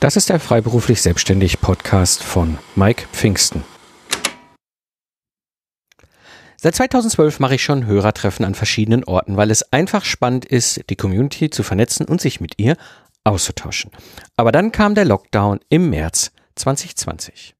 Das ist der Freiberuflich Selbstständig Podcast von Mike Pfingsten. Seit 2012 mache ich schon Hörertreffen an verschiedenen Orten, weil es einfach spannend ist, die Community zu vernetzen und sich mit ihr auszutauschen. Aber dann kam der Lockdown im März 2020.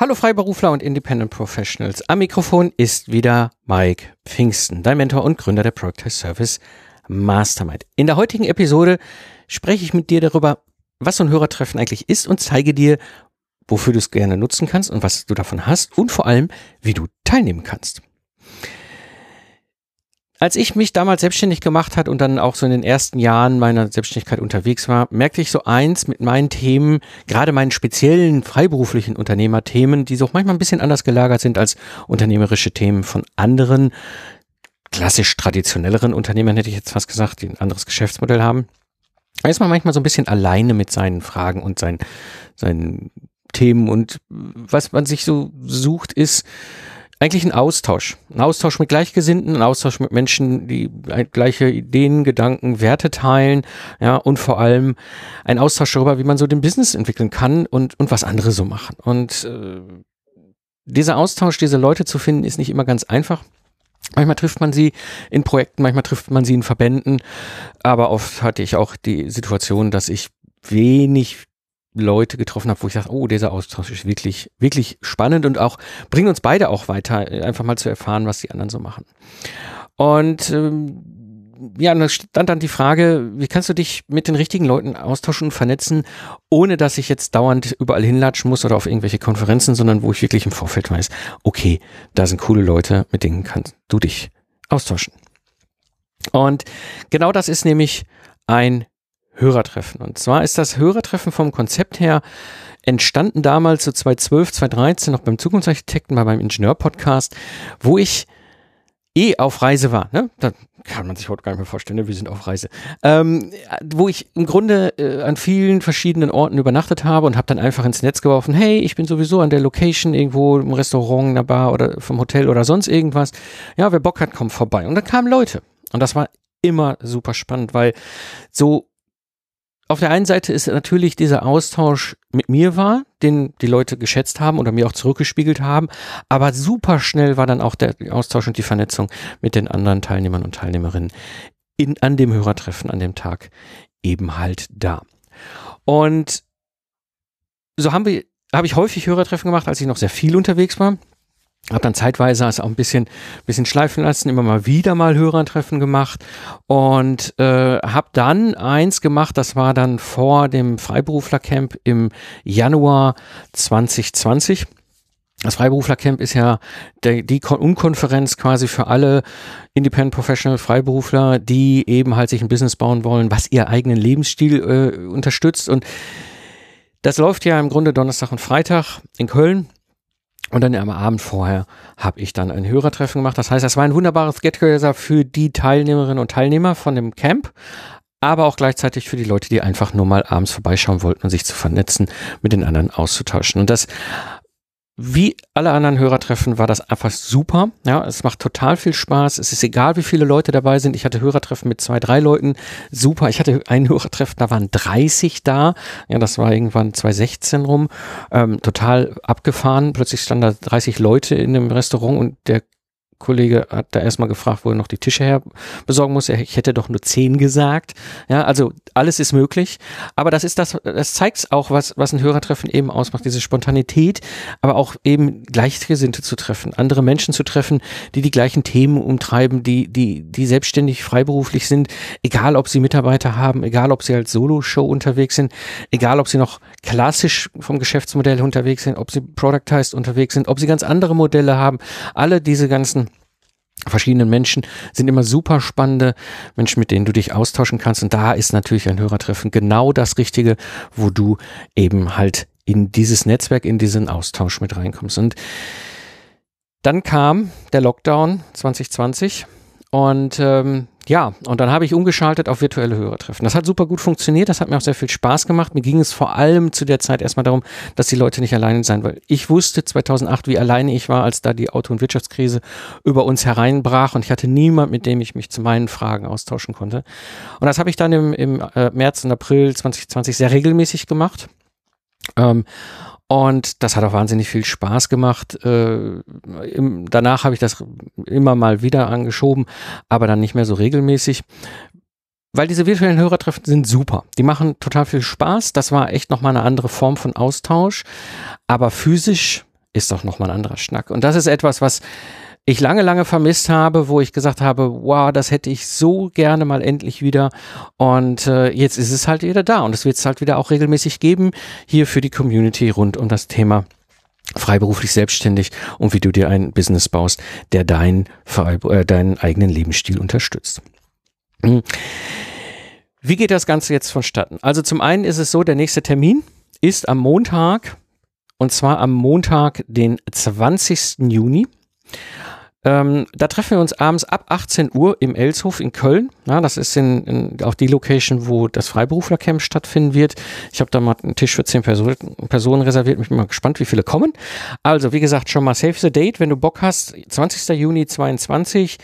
Hallo Freiberufler und Independent Professionals. Am Mikrofon ist wieder Mike Pfingsten, dein Mentor und Gründer der Project Service Mastermind. In der heutigen Episode spreche ich mit dir darüber, was so ein Hörertreffen eigentlich ist und zeige dir, wofür du es gerne nutzen kannst und was du davon hast und vor allem, wie du teilnehmen kannst. Als ich mich damals selbstständig gemacht hat und dann auch so in den ersten Jahren meiner Selbstständigkeit unterwegs war, merkte ich so eins mit meinen Themen, gerade meinen speziellen freiberuflichen Unternehmerthemen, die so manchmal ein bisschen anders gelagert sind als unternehmerische Themen von anderen klassisch traditionelleren Unternehmern, hätte ich jetzt fast gesagt, die ein anderes Geschäftsmodell haben. Da ist man manchmal so ein bisschen alleine mit seinen Fragen und seinen, seinen Themen und was man sich so sucht, ist, eigentlich ein Austausch. Ein Austausch mit Gleichgesinnten, ein Austausch mit Menschen, die gleiche Ideen, Gedanken, Werte teilen, ja, und vor allem ein Austausch darüber, wie man so den Business entwickeln kann und, und was andere so machen. Und äh, dieser Austausch, diese Leute zu finden, ist nicht immer ganz einfach. Manchmal trifft man sie in Projekten, manchmal trifft man sie in Verbänden, aber oft hatte ich auch die Situation, dass ich wenig Leute getroffen habe, wo ich sage, oh, dieser Austausch ist wirklich, wirklich spannend und auch bringt uns beide auch weiter, einfach mal zu erfahren, was die anderen so machen. Und ähm, ja, da stand dann die Frage, wie kannst du dich mit den richtigen Leuten austauschen und vernetzen, ohne dass ich jetzt dauernd überall hinlatschen muss oder auf irgendwelche Konferenzen, sondern wo ich wirklich im Vorfeld weiß, okay, da sind coole Leute, mit denen kannst du dich austauschen. Und genau das ist nämlich ein Hörertreffen. Und zwar ist das Hörertreffen vom Konzept her entstanden damals so 2012, 2013 noch beim Zukunftsarchitekten, bei meinem Ingenieur-Podcast, wo ich eh auf Reise war. Ne? Da kann man sich heute gar nicht mehr vorstellen, ne? wir sind auf Reise. Ähm, wo ich im Grunde äh, an vielen verschiedenen Orten übernachtet habe und habe dann einfach ins Netz geworfen, hey, ich bin sowieso an der Location irgendwo im Restaurant, in der Bar oder vom Hotel oder sonst irgendwas. Ja, wer Bock hat, kommt vorbei. Und dann kamen Leute. Und das war immer super spannend, weil so auf der einen Seite ist natürlich dieser Austausch mit mir war, den die Leute geschätzt haben oder mir auch zurückgespiegelt haben, aber super schnell war dann auch der Austausch und die Vernetzung mit den anderen Teilnehmern und Teilnehmerinnen in, an dem Hörertreffen an dem Tag eben halt da. Und so haben wir, habe ich häufig Hörertreffen gemacht, als ich noch sehr viel unterwegs war. Hab dann zeitweise es auch ein bisschen, bisschen schleifen lassen, immer mal wieder mal Hörertreffen gemacht und äh, habe dann eins gemacht, das war dann vor dem Freiberuflercamp im Januar 2020. Das Freiberuflercamp ist ja der, die Unkonferenz quasi für alle Independent Professional Freiberufler, die eben halt sich ein Business bauen wollen, was ihr eigenen Lebensstil äh, unterstützt. Und das läuft ja im Grunde Donnerstag und Freitag in Köln. Und dann am Abend vorher habe ich dann ein Hörertreffen gemacht. Das heißt, das war ein wunderbares Get-Together für die Teilnehmerinnen und Teilnehmer von dem Camp, aber auch gleichzeitig für die Leute, die einfach nur mal abends vorbeischauen wollten und sich zu vernetzen, mit den anderen auszutauschen. Und das wie alle anderen Hörertreffen war das einfach super. Ja, es macht total viel Spaß. Es ist egal, wie viele Leute dabei sind. Ich hatte Hörertreffen mit zwei, drei Leuten. Super. Ich hatte ein Hörertreffen, da waren 30 da. Ja, das war irgendwann 2016 rum. Ähm, total abgefahren. Plötzlich standen da 30 Leute in dem Restaurant und der Kollege hat da erstmal gefragt, wo er noch die Tische her besorgen muss. Ich hätte doch nur zehn gesagt. Ja, also alles ist möglich. Aber das ist das, das zeigt auch, was, was ein Hörertreffen eben ausmacht. Diese Spontanität, aber auch eben Gleichgesinnte zu treffen, andere Menschen zu treffen, die die gleichen Themen umtreiben, die, die, die selbstständig freiberuflich sind. Egal, ob sie Mitarbeiter haben, egal, ob sie als Solo-Show unterwegs sind, egal, ob sie noch klassisch vom Geschäftsmodell unterwegs sind, ob sie productized unterwegs sind, ob sie ganz andere Modelle haben. Alle diese ganzen verschiedenen Menschen sind immer super spannende Menschen, mit denen du dich austauschen kannst. Und da ist natürlich ein Hörertreffen genau das Richtige, wo du eben halt in dieses Netzwerk, in diesen Austausch mit reinkommst. Und dann kam der Lockdown 2020 und ähm, ja, und dann habe ich umgeschaltet auf virtuelle Hörertreffen. Das hat super gut funktioniert, das hat mir auch sehr viel Spaß gemacht. Mir ging es vor allem zu der Zeit erstmal darum, dass die Leute nicht alleine sein, weil ich wusste 2008, wie alleine ich war, als da die Auto- und Wirtschaftskrise über uns hereinbrach und ich hatte niemand, mit dem ich mich zu meinen Fragen austauschen konnte. Und das habe ich dann im, im äh, März und April 2020 sehr regelmäßig gemacht. Ähm, und das hat auch wahnsinnig viel Spaß gemacht. Äh, im, danach habe ich das immer mal wieder angeschoben, aber dann nicht mehr so regelmäßig. Weil diese virtuellen Hörertreffen sind super. Die machen total viel Spaß. Das war echt nochmal eine andere Form von Austausch. Aber physisch ist doch nochmal ein anderer Schnack. Und das ist etwas, was ich lange, lange vermisst habe, wo ich gesagt habe, wow, das hätte ich so gerne mal endlich wieder. Und äh, jetzt ist es halt wieder da und es wird es halt wieder auch regelmäßig geben hier für die Community rund um das Thema freiberuflich selbstständig und wie du dir ein Business baust, der dein, äh, deinen eigenen Lebensstil unterstützt. Hm. Wie geht das Ganze jetzt vonstatten? Also zum einen ist es so, der nächste Termin ist am Montag und zwar am Montag, den 20. Juni. Ähm, da treffen wir uns abends ab 18 Uhr im Elshof in Köln. Ja, das ist in, in, auch die Location, wo das Freiberuflercamp stattfinden wird. Ich habe da mal einen Tisch für 10 Person, Personen reserviert. Ich bin mal gespannt, wie viele kommen. Also, wie gesagt, schon mal save the date, wenn du Bock hast. 20. Juni 22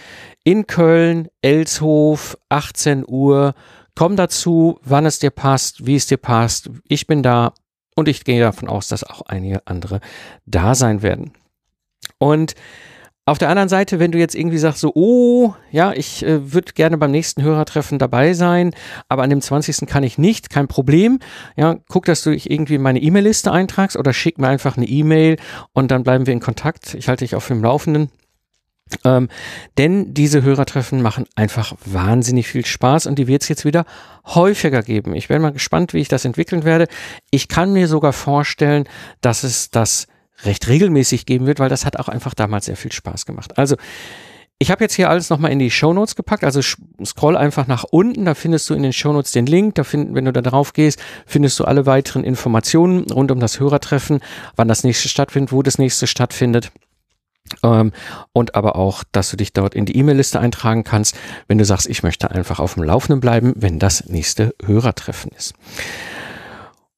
in Köln, Elshof, 18 Uhr. Komm dazu, wann es dir passt, wie es dir passt. Ich bin da und ich gehe davon aus, dass auch einige andere da sein werden. Und auf der anderen Seite, wenn du jetzt irgendwie sagst, so, oh, ja, ich äh, würde gerne beim nächsten Hörertreffen dabei sein, aber an dem 20. kann ich nicht, kein Problem. Ja, guck, dass du dich irgendwie in meine E-Mail-Liste eintragst oder schick mir einfach eine E-Mail und dann bleiben wir in Kontakt. Ich halte dich auf dem Laufenden. Ähm, denn diese Hörertreffen machen einfach wahnsinnig viel Spaß und die wird es jetzt wieder häufiger geben. Ich bin mal gespannt, wie ich das entwickeln werde. Ich kann mir sogar vorstellen, dass es das recht regelmäßig geben wird, weil das hat auch einfach damals sehr viel Spaß gemacht. Also ich habe jetzt hier alles nochmal in die Show Notes gepackt, also scroll einfach nach unten, da findest du in den Show Notes den Link, da finden, wenn du da drauf gehst, findest du alle weiteren Informationen rund um das Hörertreffen, wann das nächste stattfindet, wo das nächste stattfindet. Ähm, und aber auch, dass du dich dort in die E-Mail-Liste eintragen kannst, wenn du sagst, ich möchte einfach auf dem Laufenden bleiben, wenn das nächste Hörertreffen ist.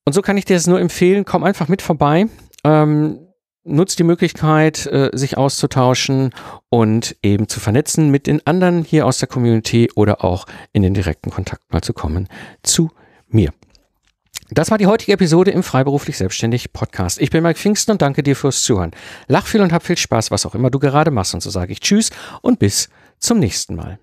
Und so kann ich dir das nur empfehlen, komm einfach mit vorbei. Ähm, nutzt die Möglichkeit, äh, sich auszutauschen und eben zu vernetzen mit den anderen hier aus der Community oder auch in den direkten Kontakt mal zu kommen zu mir. Das war die heutige Episode im Freiberuflich Selbstständig Podcast. Ich bin Mike Pfingsten und danke dir fürs Zuhören. Lach viel und hab viel Spaß, was auch immer du gerade machst. Und so sage ich Tschüss und bis zum nächsten Mal.